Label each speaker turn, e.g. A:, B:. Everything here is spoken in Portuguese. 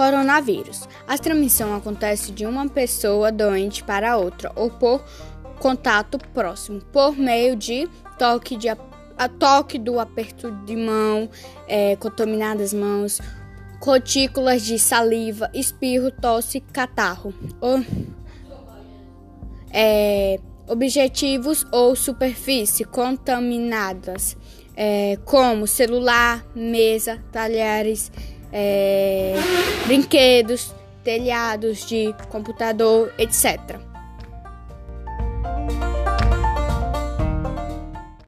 A: coronavírus. A transmissão acontece de uma pessoa doente para outra ou por contato próximo, por meio de toque, de, a toque do aperto de mão, é, contaminadas mãos, gotículas de saliva, espirro, tosse, catarro. O, é, objetivos ou superfície contaminadas, é, como celular, mesa, talheres, é, brinquedos, telhados de computador, etc.